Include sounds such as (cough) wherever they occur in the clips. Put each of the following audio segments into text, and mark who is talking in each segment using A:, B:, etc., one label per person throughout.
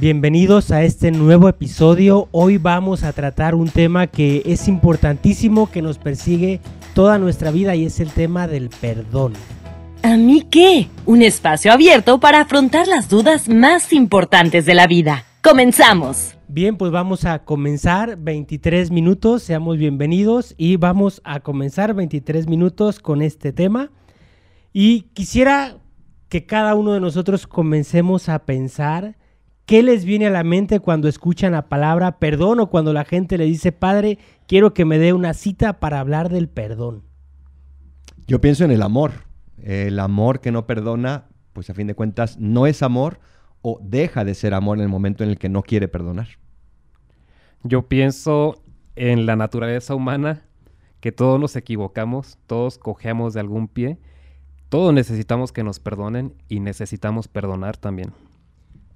A: Bienvenidos a este nuevo episodio. Hoy vamos a tratar un tema que es importantísimo, que nos persigue toda nuestra vida y es el tema del perdón.
B: ¿A mí qué? Un espacio abierto para afrontar las dudas más importantes de la vida. Comenzamos.
A: Bien, pues vamos a comenzar 23 minutos, seamos bienvenidos y vamos a comenzar 23 minutos con este tema. Y quisiera que cada uno de nosotros comencemos a pensar ¿Qué les viene a la mente cuando escuchan la palabra perdón o cuando la gente le dice, Padre, quiero que me dé una cita para hablar del perdón?
C: Yo pienso en el amor. El amor que no perdona, pues a fin de cuentas no es amor o deja de ser amor en el momento en el que no quiere perdonar.
D: Yo pienso en la naturaleza humana, que todos nos equivocamos, todos cojeamos de algún pie, todos necesitamos que nos perdonen y necesitamos perdonar también.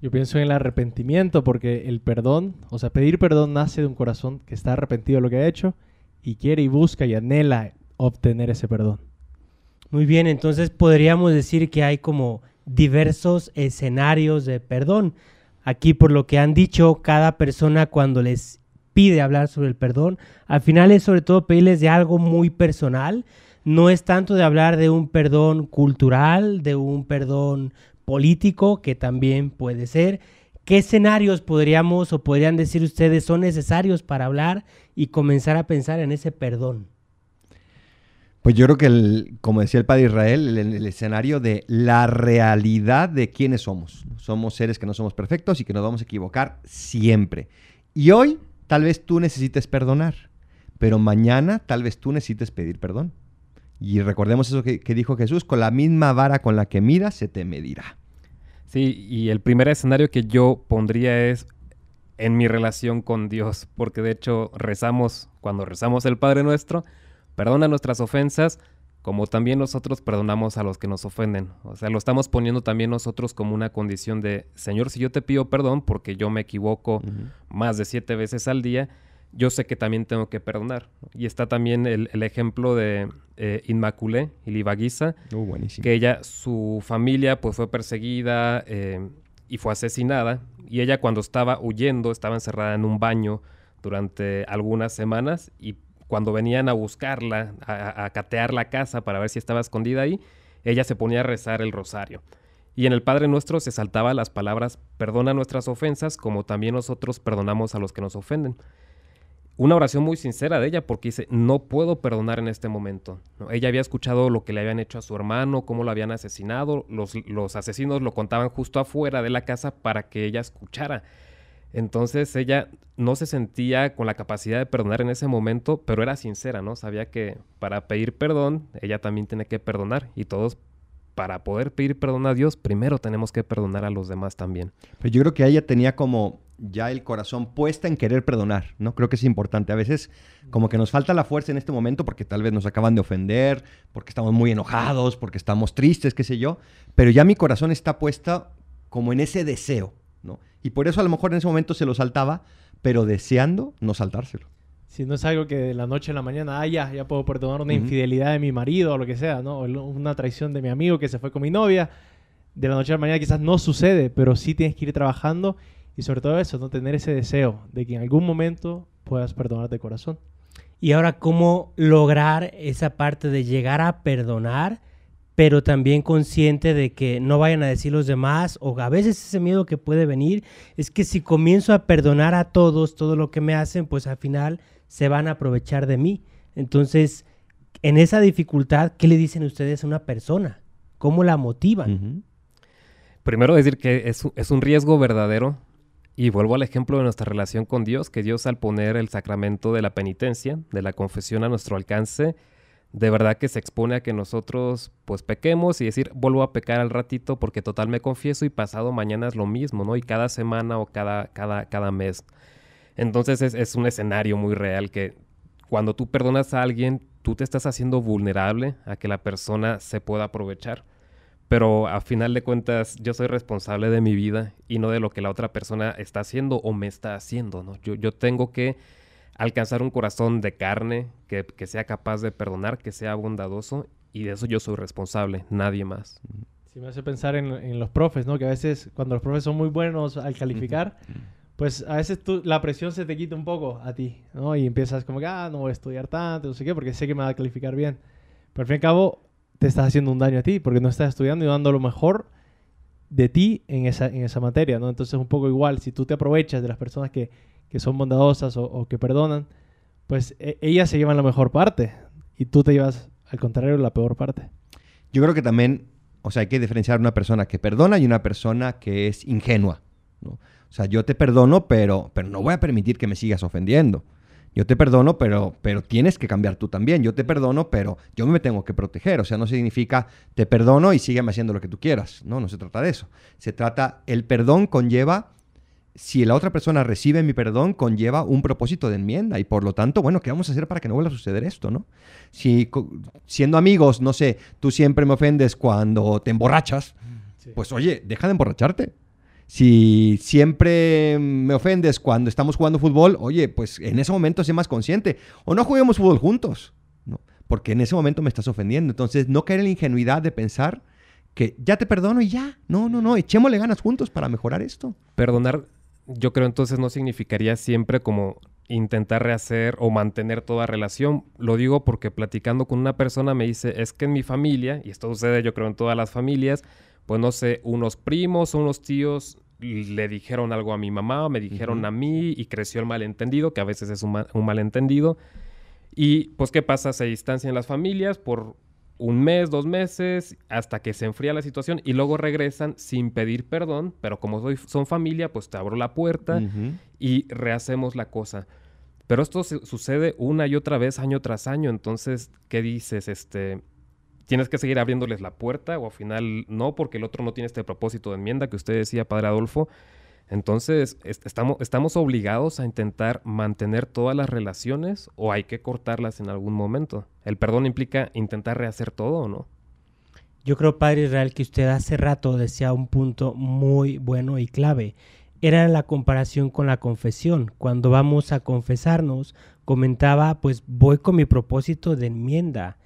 E: Yo pienso en el arrepentimiento, porque el perdón, o sea, pedir perdón nace de un corazón que está arrepentido de lo que ha hecho y quiere y busca y anhela obtener ese perdón.
A: Muy bien, entonces podríamos decir que hay como diversos escenarios de perdón. Aquí por lo que han dicho, cada persona cuando les pide hablar sobre el perdón, al final es sobre todo pedirles de algo muy personal. No es tanto de hablar de un perdón cultural, de un perdón político, que también puede ser. ¿Qué escenarios podríamos o podrían decir ustedes son necesarios para hablar y comenzar a pensar en ese perdón?
C: Pues yo creo que, como decía el Padre Israel, el, el, escenario de la realidad de quiénes somos. Somos seres que no somos perfectos y que nos vamos a equivocar siempre. Y hoy tal vez tú necesites perdonar, pero mañana tal vez tú necesites pedir perdón. Y recordemos eso que, que, dijo Jesús, con la misma vara con la que miras, se te medirá.
D: Sí, y el primer escenario que yo pondría es en mi relación con Dios, porque de hecho rezamos, cuando rezamos el Padre Nuestro, perdona nuestras ofensas, como también nosotros perdonamos a los que nos ofenden. O sea, lo estamos poniendo también nosotros como una condición de, Señor, si yo te pido perdón porque yo me equivoco uh -huh. más de siete veces al día, yo sé que también tengo que perdonar. Y está también el, el ejemplo de eh, Inmaculé Ilibaguiza,
C: uh,
D: que ella, su familia pues fue perseguida eh, y fue asesinada. Y ella cuando estaba huyendo, estaba encerrada en un baño durante algunas semanas y cuando venían a buscarla, a, a catear la casa para ver si estaba escondida ahí, ella se ponía a rezar el rosario. Y en el Padre Nuestro se saltaba las palabras, perdona nuestras ofensas, como también nosotros perdonamos a los que nos ofenden una oración muy sincera de ella porque dice, no puedo perdonar en este momento. Ella había escuchado lo que le habían hecho a su hermano, cómo lo habían asesinado, los, los, asesinos lo contaban justo afuera de la casa para que ella escuchara. Entonces ella no se sentía con la capacidad de perdonar en ese momento, pero era sincera, ¿no? Sabía que para pedir perdón, ella también tiene que perdonar y todos para poder pedir perdón a Dios, primero tenemos que perdonar a los demás también.
C: Pero yo creo que ella tenía como ya el corazón puesta en querer perdonar, ¿no? Creo que es importante. A veces como que nos falta la fuerza en este momento porque tal vez nos acaban de ofender, porque estamos muy enojados, porque estamos tristes, qué sé yo, pero ya mi corazón está puesta como en ese deseo, ¿no? Y por eso a lo mejor en ese momento se lo saltaba, pero deseando no saltárselo.
E: Si no es algo que de la noche a la mañana, ah, ya, ya puedo perdonar una uh -huh. infidelidad de mi marido o lo que sea, ¿no? O una traición de mi amigo que se fue con mi novia. De la noche a la mañana quizás no sucede, pero sí tienes que ir trabajando y sobre todo eso, no tener ese deseo de que en algún momento puedas perdonar de corazón.
A: Y ahora, ¿cómo lograr esa parte de llegar a perdonar, pero también consciente de que no vayan a decir los demás, o a veces ese miedo que puede venir es que si comienzo a perdonar a todos todo lo que me hacen, pues al final se van a aprovechar de mí. Entonces, en esa dificultad, ¿qué le dicen ustedes a una persona? ¿Cómo la motivan?
D: Uh -huh. Primero decir que es, es un riesgo verdadero y vuelvo al ejemplo de nuestra relación con Dios, que Dios al poner el sacramento de la penitencia, de la confesión a nuestro alcance, de verdad que se expone a que nosotros pues pequemos y decir, vuelvo a pecar al ratito porque total me confieso y pasado mañana es lo mismo, ¿no? Y cada semana o cada, cada, cada mes. Entonces es, es un escenario muy real que cuando tú perdonas a alguien, tú te estás haciendo vulnerable a que la persona se pueda aprovechar pero a final de cuentas yo soy responsable de mi vida y no de lo que la otra persona está haciendo o me está haciendo, ¿no? Yo, yo tengo que alcanzar un corazón de carne que, que, sea capaz de perdonar, que sea bondadoso y de eso yo soy responsable, nadie más.
E: Sí, me hace pensar en, en los profes, ¿no? Que a veces cuando los profes son muy buenos al calificar, pues a veces tú, la presión se te quita un poco a ti, ¿no? Y empiezas como que, ah, no voy a estudiar tanto, no sé qué, porque sé que me va a calificar bien. Pero al fin y al cabo, te estás haciendo un daño a ti, porque no estás estudiando y dando lo mejor de ti en esa, en esa materia, ¿no? Entonces, un poco igual, si tú te aprovechas de las personas que, que son bondadosas o, o que perdonan, pues e- ellas se llevan la mejor parte y tú te llevas, al contrario, la peor parte.
C: Yo creo que también, o sea, hay que diferenciar una persona que perdona y una persona que es ingenua. ¿no? O sea, yo te perdono, pero, pero no voy a permitir que me sigas ofendiendo. Yo te perdono, pero, pero tienes que cambiar tú también. Yo te perdono, pero yo me tengo que proteger. O sea, no significa te perdono y sígueme haciendo lo que tú quieras. No, no se trata de eso. Se trata, el perdón conlleva, si la otra persona recibe mi perdón, conlleva un propósito de enmienda. Y por lo tanto, bueno, ¿qué vamos a hacer para que no vuelva a suceder esto, no? Si siendo amigos, no sé, tú siempre me ofendes cuando te emborrachas,
E: Sí.
C: pues oye, deja de emborracharte. Si siempre me ofendes cuando estamos jugando fútbol, oye, pues en ese momento sé más consciente. O no juguemos fútbol juntos, ¿no? Porque en ese momento me estás ofendiendo. Entonces, no caer en la ingenuidad de pensar que ya te perdono y ya. No, no, no, echémosle ganas juntos para mejorar esto.
D: Perdonar, yo creo entonces no significaría siempre como intentar rehacer o mantener toda relación. Lo digo porque platicando con una persona me dice, es que en mi familia, y esto sucede yo creo en todas las familias, pues no sé, unos primos o unos tíos le dijeron algo a mi mamá, me dijeron a mí y creció el malentendido, que a veces es un, ma- un malentendido. Y pues, ¿qué pasa? Se distancian las familias por un mes, dos meses, hasta que se enfría la situación y luego regresan sin pedir perdón, pero como soy- son familia, pues te abro la puerta y rehacemos la cosa. Pero esto se- sucede una y otra vez, año tras año, entonces, ¿qué dices? Este, ¿Tienes que seguir abriéndoles la puerta o al final no, porque el otro no tiene este propósito de enmienda que usted decía, Padre Adolfo? Entonces, est- estamos, ¿estamos obligados a intentar mantener todas las relaciones o hay que cortarlas en algún momento? ¿El perdón implica intentar rehacer todo o no?
A: Yo creo, Padre Israel, que usted hace rato decía un punto muy bueno y clave. Era la comparación con la confesión. Cuando vamos a confesarnos, comentaba, pues voy con mi propósito de enmienda.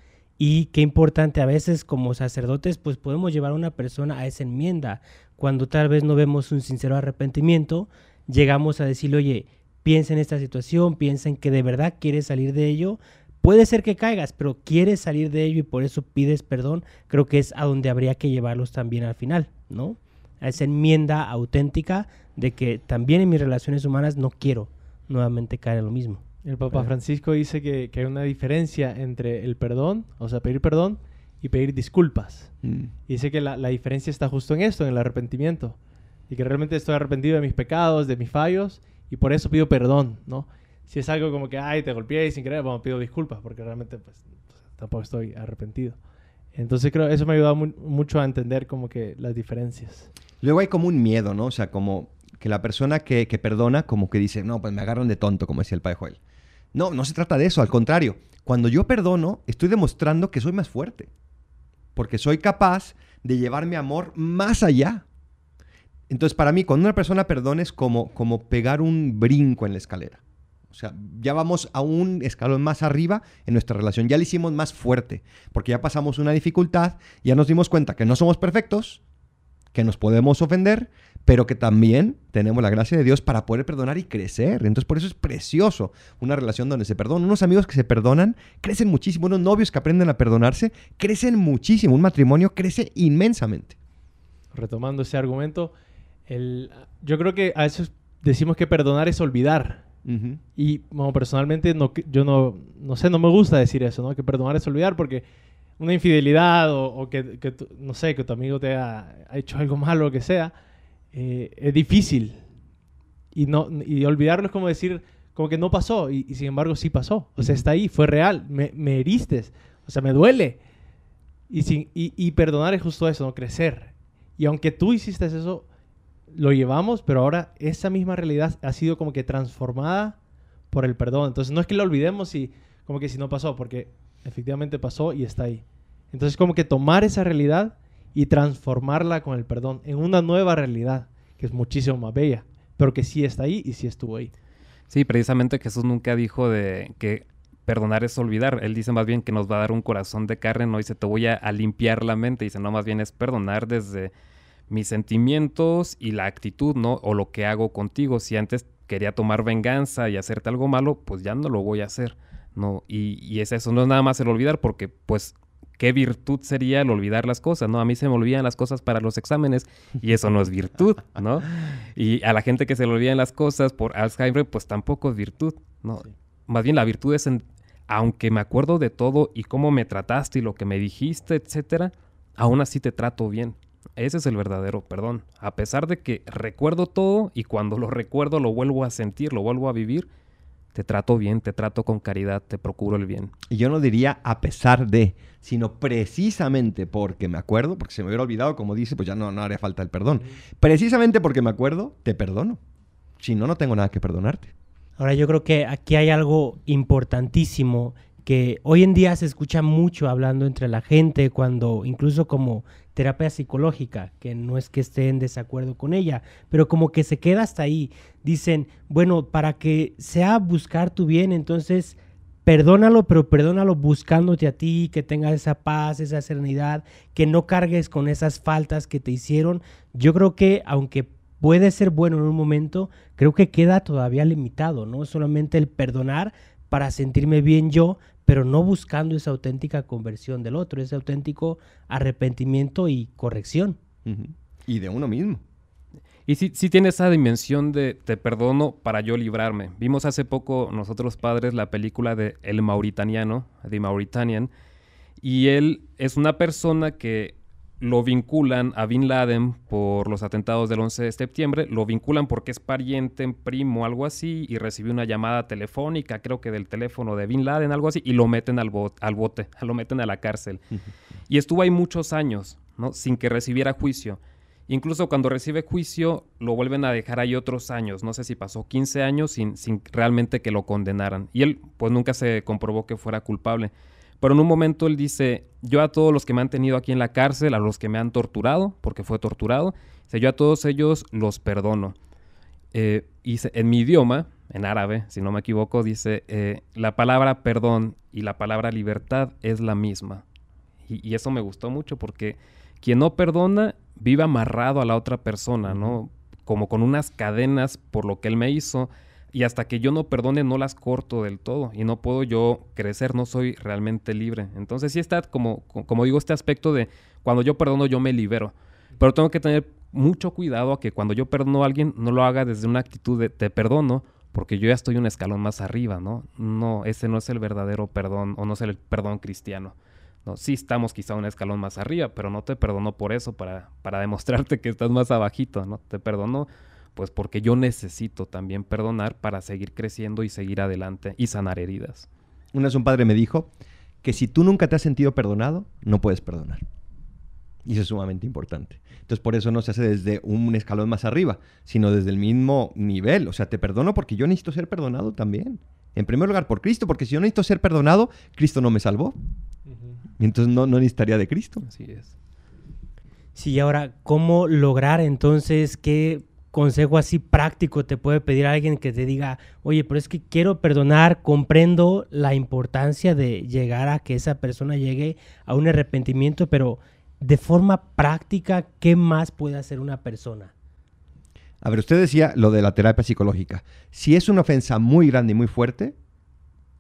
A: Y qué importante, a veces como sacerdotes, pues podemos llevar a una persona a esa enmienda. Cuando tal vez no vemos un sincero arrepentimiento, llegamos a decirle, oye, piensa en esta situación, piensa en que de verdad quieres salir de ello. Puede ser que caigas, pero quieres salir de ello y por eso pides perdón. Creo que es a donde habría que llevarlos también al final, ¿no? A esa enmienda auténtica de que también en mis relaciones humanas no quiero nuevamente caer en lo mismo.
E: El Papa
A: Pero-
E: Francisco dice que, que hay una diferencia entre el perdón, o sea, pedir perdón, y pedir disculpas.
C: Mm.
E: Y dice que la, la diferencia está justo en esto, en el arrepentimiento. Y que realmente estoy arrepentido de mis pecados, de mis fallos, y por eso pido perdón, ¿no? Si es algo como que, ay, te golpeé sin querer, bueno, pido disculpas, porque realmente, pues, tampoco estoy arrepentido. Entonces creo eso me ha ayudado mu- mucho a entender como que las diferencias.
C: Luego hay como un miedo, ¿no? O sea, como que la persona que, que perdona, como que dice, no, pues me agarran de tonto, como decía el padre Joel. No, no se trata de eso, al contrario. Cuando yo perdono, estoy demostrando que soy más fuerte. Porque soy capaz de llevar mi amor más allá. Entonces, para mí, cuando una persona perdona es como, como pegar un brinco en la escalera. O sea, ya vamos a un escalón más arriba en nuestra relación. Ya la hicimos más fuerte. Porque ya pasamos una dificultad, ya nos dimos cuenta que no somos perfectos, que nos podemos ofender, pero que también tenemos la gracia de Dios para poder perdonar y crecer. Entonces, por eso es precioso una relación donde se perdonan. Unos amigos que se perdonan crecen muchísimo. Unos novios que aprenden a perdonarse crecen muchísimo. Un matrimonio crece inmensamente.
E: Retomando ese argumento, el, yo creo que a veces decimos que perdonar es olvidar.
C: Ujú.
E: Y bueno, personalmente no, yo no, no sé, no me gusta decir eso, ¿no? Que perdonar es olvidar porque una infidelidad o, o que, no sé, que tu amigo te ha, ha hecho algo malo o que sea, eh, es difícil. Y, no, y olvidarlo es como decir, como que no pasó y, y sin embargo sí pasó. O sea, está ahí, fue real, me, me heriste, o sea, me duele. Y, sin, y, y perdonar es justo eso, ¿no? Crecer. Y aunque tú hiciste eso, lo llevamos, pero ahora esa misma realidad ha sido como que transformada por el perdón. Entonces no es que lo olvidemos y como que si no pasó, porque efectivamente pasó y está ahí. Entonces como que tomar esa realidad y transformarla con el perdón en una nueva realidad que es muchísimo más bella, pero que sí está ahí y sí estuvo ahí.
D: Sí, precisamente Jesús nunca dijo de que perdonar es olvidar. Él dice más bien que nos va a dar un corazón de carne, no dice te voy a, limpiar la mente, dice no, más bien es perdonar desde mis sentimientos y la actitud, ¿no? O lo que hago contigo. Si antes quería tomar venganza y hacerte algo malo, pues ya no lo voy a hacer, ¿no? Y, y es eso, no es nada más el olvidar, porque pues qué virtud sería el olvidar las cosas, ¿no? A mí se me olvidan las cosas para los exámenes y eso no es virtud, ¿no? Y a la gente que se le olvidan las cosas por Alzheimer, pues tampoco es virtud, ¿no? Más bien la virtud es, en, aunque me acuerdo de todo y cómo me trataste y lo que me dijiste, etcétera, aún así te trato bien. Ese es el verdadero perdón. A pesar de que recuerdo todo y cuando lo recuerdo lo vuelvo a sentir, lo vuelvo a vivir, te trato bien, te trato con caridad, te procuro el bien.
C: Y yo no diría a pesar de, sino precisamente porque me acuerdo, porque se me hubiera olvidado, como dice, pues ya no, no haría falta el perdón. Precisamente porque me acuerdo, te perdono. Si no, no tengo nada que perdonarte.
A: Ahora yo creo que aquí hay algo importantísimo que hoy en día se escucha mucho hablando entre la gente cuando incluso como terapia psicológica, que no es que esté en desacuerdo con ella, pero como que se queda hasta ahí. Dicen, bueno, para que sea buscar tu bien, entonces perdónalo, pero perdónalo buscándote a ti, que tengas esa paz, esa serenidad, que no cargues con esas faltas que te hicieron. Yo creo que aunque puede ser bueno en un momento, creo que queda todavía limitado, ¿no? Solamente el perdonar para sentirme bien yo, pero no buscando esa auténtica conversión del otro, ese auténtico arrepentimiento y corrección.
C: Y de uno mismo.
D: Y sí, sí tiene esa dimensión de te perdono para yo librarme. Vimos hace poco nosotros padres la película de El Mauritaniano, The Mauritanian, y él es una persona que lo vinculan a Bin Laden por los atentados del 11 de septiembre, lo vinculan porque es pariente, primo, algo así, y recibió una llamada telefónica, creo que del teléfono de Bin Laden, algo así, y lo meten al, bot- al bote, (laughs) lo meten a la cárcel. Y estuvo ahí muchos años, ¿no? Sin que recibiera juicio. Incluso cuando recibe juicio, lo vuelven a dejar ahí otros años. No sé si pasó 15 años sin, sin realmente que lo condenaran. Y él, pues nunca se comprobó que fuera culpable. Pero en un momento él dice, yo a todos los que me han tenido aquí en la cárcel, a los que me han torturado, porque fue torturado, dice, yo a todos ellos los perdono. Eh, y se- en mi idioma, en árabe, si no me equivoco, dice, eh, la palabra perdón y la palabra libertad es la misma. Y, y eso me gustó mucho porque quien no perdona vive amarrado a la otra persona, ¿no? Como con unas cadenas por lo que él me hizo. Y hasta que yo no perdone, no las corto del todo. Y no puedo yo crecer, no soy realmente libre. Entonces sí está como, co- como digo, este aspecto de cuando yo perdono, yo me libero. Pero tengo que tener mucho cuidado a que cuando yo perdono a alguien, no lo haga desde una actitud de te perdono, porque yo ya estoy un escalón más arriba, ¿no? No, ese no es el verdadero perdón, o no es el perdón cristiano. No, sí estamos quizá un escalón más arriba, pero no te perdono por eso, para, para demostrarte que estás más abajito, ¿no? Te perdono pues porque yo necesito también perdonar para seguir creciendo y seguir adelante y sanar heridas.
C: Una vez un padre me dijo que si tú nunca te has sentido perdonado, no puedes perdonar. Y eso es sumamente importante. Entonces, por eso no se hace desde un escalón más arriba, sino desde el mismo nivel. O sea, te perdono porque yo necesito ser perdonado también. En primer lugar, por Cristo, porque si yo necesito ser perdonado, Cristo no me salvó. Y entonces no, no necesitaría de Cristo.
D: Así es.
A: Sí, y ahora, ¿cómo lograr entonces qué consejo así práctico te puede pedir alguien que te diga, oye, pero es que quiero perdonar, comprendo la importancia de llegar a que esa persona llegue a un arrepentimiento, pero de forma práctica, ¿qué más puede hacer una persona?
C: A ver, usted decía lo de la terapia psicológica. Si es una ofensa muy grande y muy fuerte,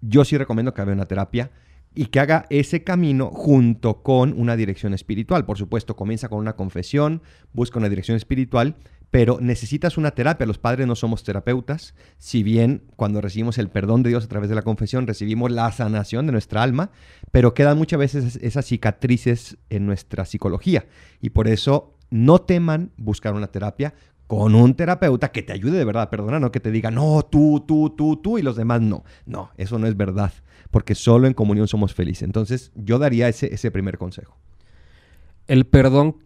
C: yo sí recomiendo que haga una terapia y que haga ese camino junto con una dirección espiritual. Por supuesto, comienza con una confesión, busca una dirección espiritual, pero necesitas una terapia. Los padres no somos terapeutas, si bien cuando recibimos el perdón de Dios a través de la confesión recibimos la sanación de nuestra alma, pero quedan muchas veces esas cicatrices en nuestra psicología y por eso no teman buscar una terapia con un terapeuta que te ayude de verdad a perdonar, no que te diga, no, tú, tú, tú, tú y los demás no. No, eso no es verdad, porque solo en comunión somos felices. Entonces yo daría ese, ese primer consejo.
D: El perdón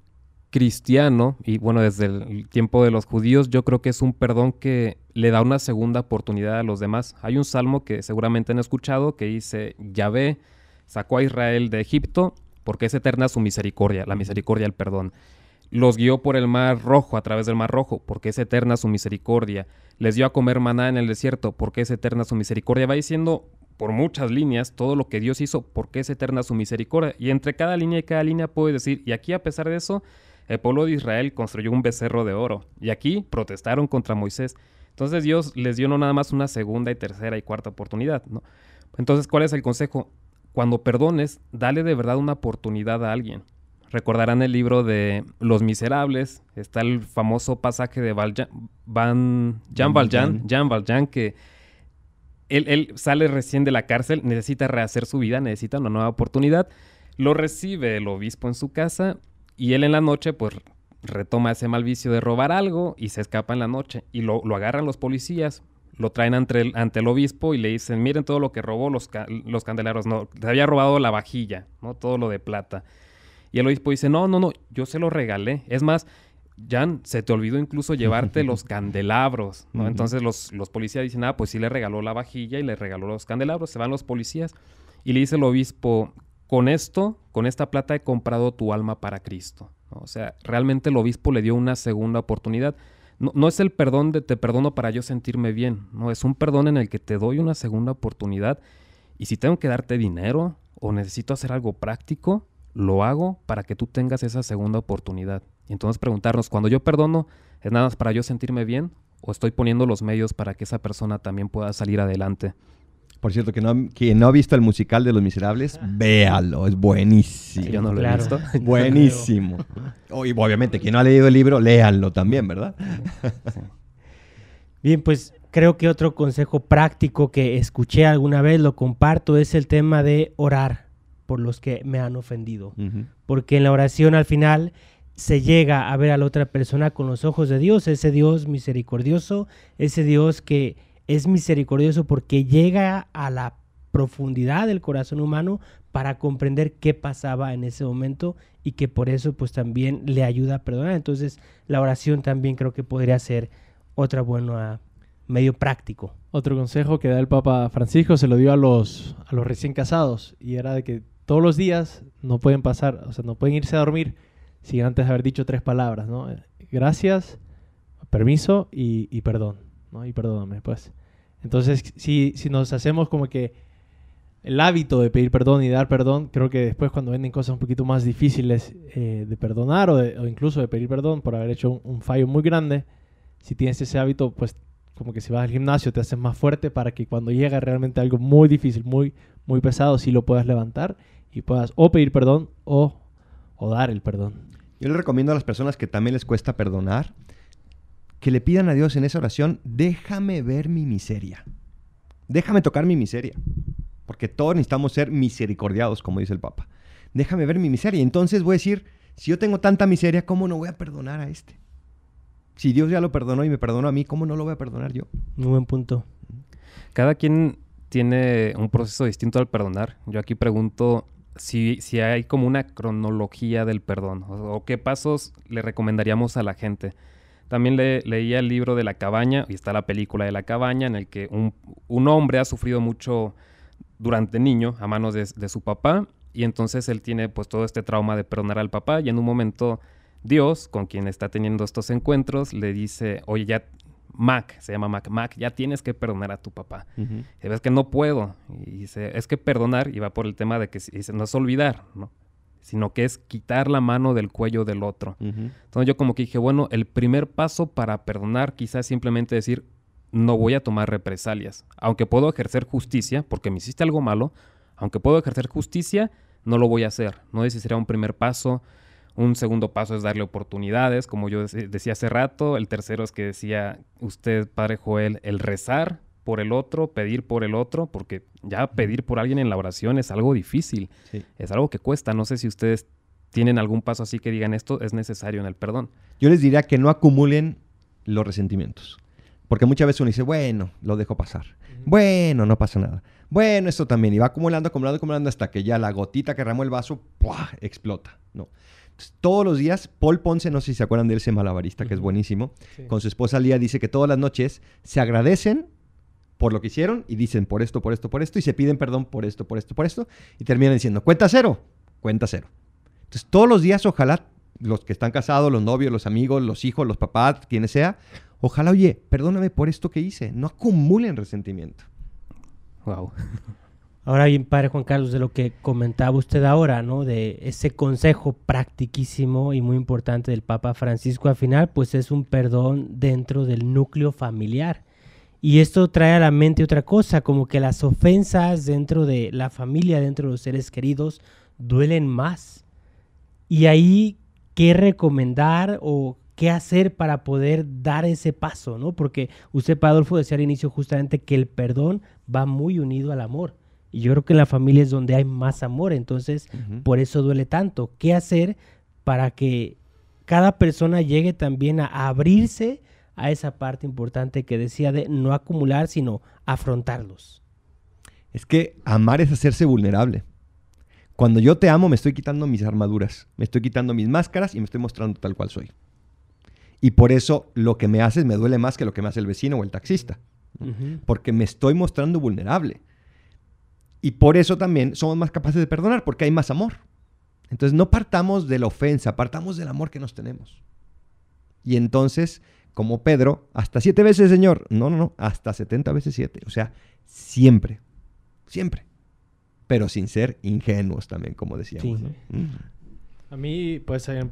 D: cristiano, y bueno, desde el tiempo de los judíos, yo creo que es un perdón que le da una segunda oportunidad a los demás. Hay un salmo que seguramente han escuchado que dice, Yahvé sacó a Israel de Egipto porque es eterna su misericordia, la misericordia, el perdón. Los guió por el mar rojo, a través del mar rojo, porque es eterna su misericordia. Les dio a comer maná en el desierto, porque es eterna su misericordia. Va diciendo por muchas líneas todo lo que Dios hizo, porque es eterna su misericordia. Y entre cada línea y cada línea puedes decir, y aquí a pesar de eso, el pueblo de Israel construyó un becerro de oro. Y aquí protestaron contra Moisés. Entonces Dios les dio no nada más una segunda y tercera y cuarta oportunidad. ¿no? Entonces, ¿cuál es el consejo? Cuando perdones, dale de verdad una oportunidad a alguien. Recordarán el libro de Los Miserables. Está el famoso pasaje de Valjean, Van, Jean Valjean, Jean Valjean, que él, él, sale recién de la cárcel, necesita rehacer su vida, necesita una nueva oportunidad. Lo recibe el obispo en su casa y él en la noche, pues retoma ese mal vicio de robar algo y se escapa en la noche. Y lo, lo agarran los policías, lo traen ante el, ante el, obispo y le dicen, miren todo lo que robó los, ca los candeleros. No, se había robado la vajilla, ¿no? Todo lo de plata. Y el obispo dice, no, no, no, yo se lo regalé. Es más, Jan, se te olvidó incluso llevarte los (laughs) candelabros, ¿no? Entonces los, los, policías dicen, ah, pues sí le regaló la vajilla y le regaló los candelabros. Se van los policías y le dice el obispo, con esto, con esta plata he comprado tu alma para Cristo. O sea, realmente el obispo le dio una segunda oportunidad. No, no, es el perdón de te perdono para yo sentirme bien, no, es un perdón en el que te doy una segunda oportunidad y si tengo que darte dinero o necesito hacer algo práctico, lo hago para que tú tengas esa segunda oportunidad. Y entonces preguntarnos, cuando yo perdono, ¿es nada más para yo sentirme bien o estoy poniendo los medios para que esa persona también pueda salir adelante?
C: Por cierto, que no, quien no ha visto el musical de Los Miserables, (laughs) véalo, es buenísimo.
D: Yo no lo
A: Claro.
D: he visto. (laughs)
C: Buenísimo. Y obviamente, quien no ha leído el libro, léanlo también, ¿verdad? (laughs)
A: Bien, pues creo que otro consejo práctico que escuché alguna vez, lo comparto, es el tema de orar por los que me han ofendido. Porque en la oración al final se llega a ver a la otra persona con los ojos de Dios, ese Dios misericordioso, ese Dios que es misericordioso porque llega a la profundidad del corazón humano para comprender qué pasaba en ese momento y que por eso pues también le ayuda a perdonar. Entonces la oración también creo que podría ser otra buena medio práctico.
E: Otro consejo que da el Papa Francisco se lo dio a los, a los recién casados y era de que todos los días no pueden pasar, o sea, no pueden irse a dormir sin antes haber dicho tres palabras, ¿no? Gracias, permiso y, y perdón, ¿no? Y perdóname, pues. Entonces, si, si nos hacemos como que el hábito de pedir perdón y dar perdón, creo que después cuando vienen cosas un poquito más difíciles eh, de perdonar o, de- o incluso de pedir perdón por haber hecho un, un fallo muy grande, si tienes ese hábito, pues como que si vas al gimnasio te haces más fuerte para que cuando llega realmente algo muy difícil, muy, muy pesado, sí lo puedas levantar y puedas o pedir perdón o, o dar el perdón.
C: Yo les recomiendo a las personas que también les cuesta perdonar que le pidan a Dios en esa oración, déjame ver mi miseria. Déjame tocar mi miseria. Porque todos necesitamos ser misericordiados, como dice el Papa. Déjame ver mi miseria. Entonces voy a decir, si yo tengo tanta miseria, ¿cómo no voy a perdonar a este? Si Dios ya lo perdonó y me perdonó a mí, ¿cómo no lo voy a perdonar yo?
A: Muy buen punto.
D: Cada quien tiene un proceso distinto al perdonar. Yo aquí pregunto si, si hay como una cronología del perdón o, o qué pasos le recomendaríamos a la gente. También le, leía el libro de La Cabaña y está la película de La Cabaña en el que un, un hombre ha sufrido mucho durante niño a manos de, de su papá y entonces él tiene pues todo este trauma de perdonar al papá y en un momento Dios, con quien está teniendo estos encuentros, le dice, oye, ya Mac, se llama Mac, Mac, ya tienes que perdonar a tu papá. Y ves que no puedo. Y dice, es que perdonar, y va por el tema de que dice, no es olvidar, ¿no? Sino que es quitar la mano del cuello del otro. Entonces yo como que dije, bueno, el primer paso para perdonar quizás es simplemente decir, no voy a tomar represalias. Aunque puedo ejercer justicia, porque me hiciste algo malo, aunque puedo ejercer justicia, no lo voy a hacer. No ese sería un primer paso. Un segundo paso es darle oportunidades, como yo dec- decía hace rato. El tercero es que decía usted, Padre Joel, el rezar por el otro, pedir por el otro, porque ya pedir por alguien en la oración es algo difícil,
C: Sí.
D: es algo que cuesta. No sé si ustedes tienen algún paso así que digan esto es necesario en el perdón.
C: Yo les diría que no acumulen los resentimientos. Porque muchas veces uno dice, bueno, lo dejo pasar. Bueno, no pasa nada. Bueno, esto también. Y va acumulando, acumulando, acumulando hasta que ya la gotita que ramó el vaso, ¡pua! explota. No. Todos los días, Paul Ponce, no sé si se acuerdan de él, ese malabarista que es buenísimo,
E: Sí.
C: con su esposa Lía dice que todas las noches se agradecen por lo que hicieron y dicen por esto, por esto, por esto y se piden perdón por esto, por esto, por esto y terminan diciendo cuenta cero, cuenta cero. Entonces todos los días ojalá los que están casados, los novios, los amigos, los hijos, los papás, quienes sea, ojalá, oye, perdóname por esto que hice, no acumulen resentimiento.
D: Wow.
A: Ahora bien, Padre Juan Carlos, de lo que comentaba usted ahora, ¿no? De ese consejo practiquísimo y muy importante del Papa Francisco al final, pues es un perdón dentro del núcleo familiar. Y esto trae a la mente otra cosa, como que las ofensas dentro de la familia, dentro de los seres queridos, duelen más. Y ahí, ¿qué recomendar o qué hacer para poder dar ese paso, ¿no? Porque usted, Adolfo, decía al inicio justamente que el perdón va muy unido al amor. Y yo creo que en la familia es donde hay más amor, entonces por eso duele tanto. ¿Qué hacer para que cada persona llegue también a abrirse a esa parte importante que decía de no acumular, sino afrontarlos?
C: Es que amar es hacerse vulnerable. Cuando yo te amo, me estoy quitando mis armaduras, me estoy quitando mis máscaras y me estoy mostrando tal cual soy. Y por eso lo que me haces me duele más que lo que me hace el vecino o el taxista. Porque me estoy mostrando vulnerable. Y por eso también somos más capaces de perdonar, porque hay más amor. Entonces no partamos de la ofensa, partamos del amor que nos tenemos. Y entonces, como Pedro, hasta siete veces, Señor. No, no, no, hasta setenta veces siete. O sea, siempre, siempre. Pero sin ser ingenuos también, como decíamos. Mm.
E: A mí, pues, en,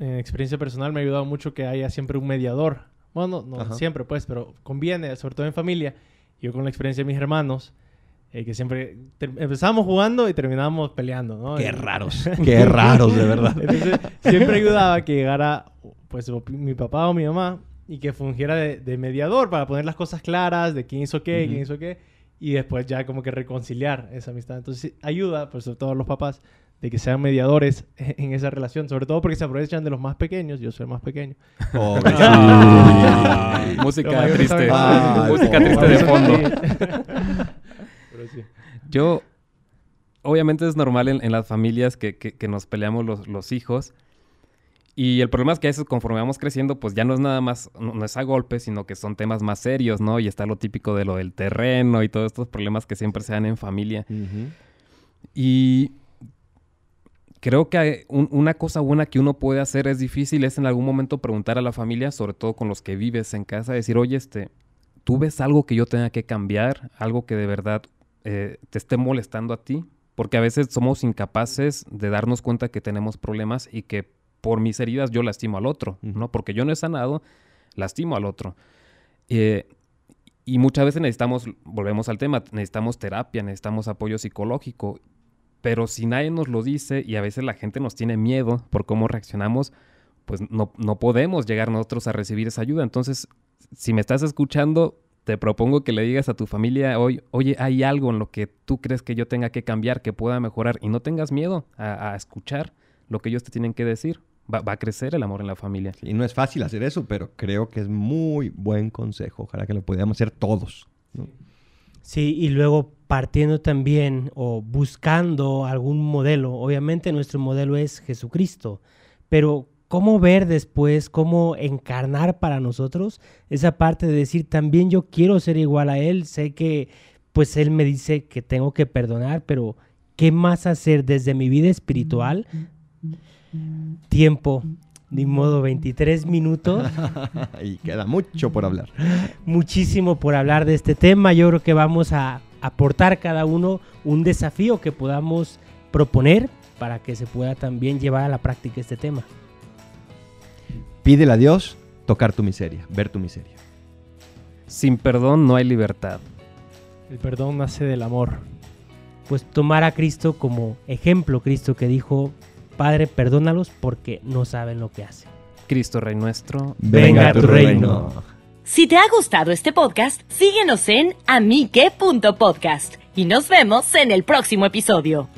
E: experiencia personal me ha ayudado mucho que haya siempre un mediador. Bueno, no, siempre, pues, pero conviene, sobre todo en familia. Yo con la experiencia de mis hermanos, eh, que siempre empezamos jugando y terminábamos peleando, ¿no?
C: Qué (laughs) raros, qué raros, de verdad.
E: Entonces, siempre ayudaba que llegara, pues, mi papá o mi mamá y que fungiera de, mediador para poner las cosas claras de quién hizo qué, quién hizo qué, y después ya como que reconciliar esa amistad. Entonces, ayuda, pues, sobre todo los papás, de que sean mediadores (laughs) en esa relación, sobre todo porque se aprovechan de los más pequeños, yo soy el más pequeño.
D: Oh, (laughs) (laughs) música triste, música triste de fondo. Yo, obviamente es normal en, las familias que, nos peleamos los, hijos. Y el problema es que a veces conforme vamos creciendo, pues ya no es nada más, no, es a golpes, sino que son temas más serios, ¿no? Y está lo típico de lo del terreno y todos estos problemas que siempre se dan en familia. Y creo que una cosa buena que uno puede hacer es difícil, es en algún momento preguntar a la familia, sobre todo con los que vives en casa, decir, oye, este, ¿tú ves algo que yo tenga que cambiar? Algo que de verdad eh, te esté molestando a ti, porque a veces somos incapaces de darnos cuenta que tenemos problemas y que por mis heridas yo lastimo al otro, ¿no? Porque yo no he sanado, lastimo al otro. Eh, y muchas veces necesitamos, volvemos al tema, necesitamos terapia, necesitamos apoyo psicológico, pero si nadie nos lo dice y a veces la gente nos tiene miedo por cómo reaccionamos, pues no, no podemos llegar nosotros a recibir esa ayuda. Entonces, si me estás escuchando, te propongo que le digas a tu familia hoy, oye, hay algo en lo que tú crees que yo tenga que cambiar, que pueda mejorar, y no tengas miedo a, escuchar lo que ellos te tienen que decir. Va, a crecer el amor en la familia.
C: Y no es fácil hacer eso, pero creo que es muy buen consejo. Ojalá que lo pudiéramos hacer todos.
A: Sí, y luego partiendo también o buscando algún modelo. Obviamente nuestro modelo es Jesucristo, pero cómo ver después, cómo encarnar para nosotros esa parte de decir, también yo quiero ser igual a Él, sé que pues Él me dice que tengo que perdonar, pero ¿qué más hacer desde mi vida espiritual? Tiempo, ni modo 23 minutos. (laughs)
C: y queda mucho por hablar.
A: Muchísimo por hablar de este tema. Yo creo que vamos a aportar cada uno un desafío que podamos proponer para que se pueda también llevar a la práctica este tema.
C: Pídele a Dios tocar tu miseria, ver tu miseria.
D: Sin perdón no hay libertad.
E: El perdón nace del amor.
A: Pues tomar a Cristo como ejemplo, Cristo que dijo, Padre, perdónalos porque no saben lo que hacen.
D: Cristo Rey nuestro,
A: venga, a tu reino.
B: Si te ha gustado este podcast, síguenos en amique.podcast y nos vemos en el próximo episodio.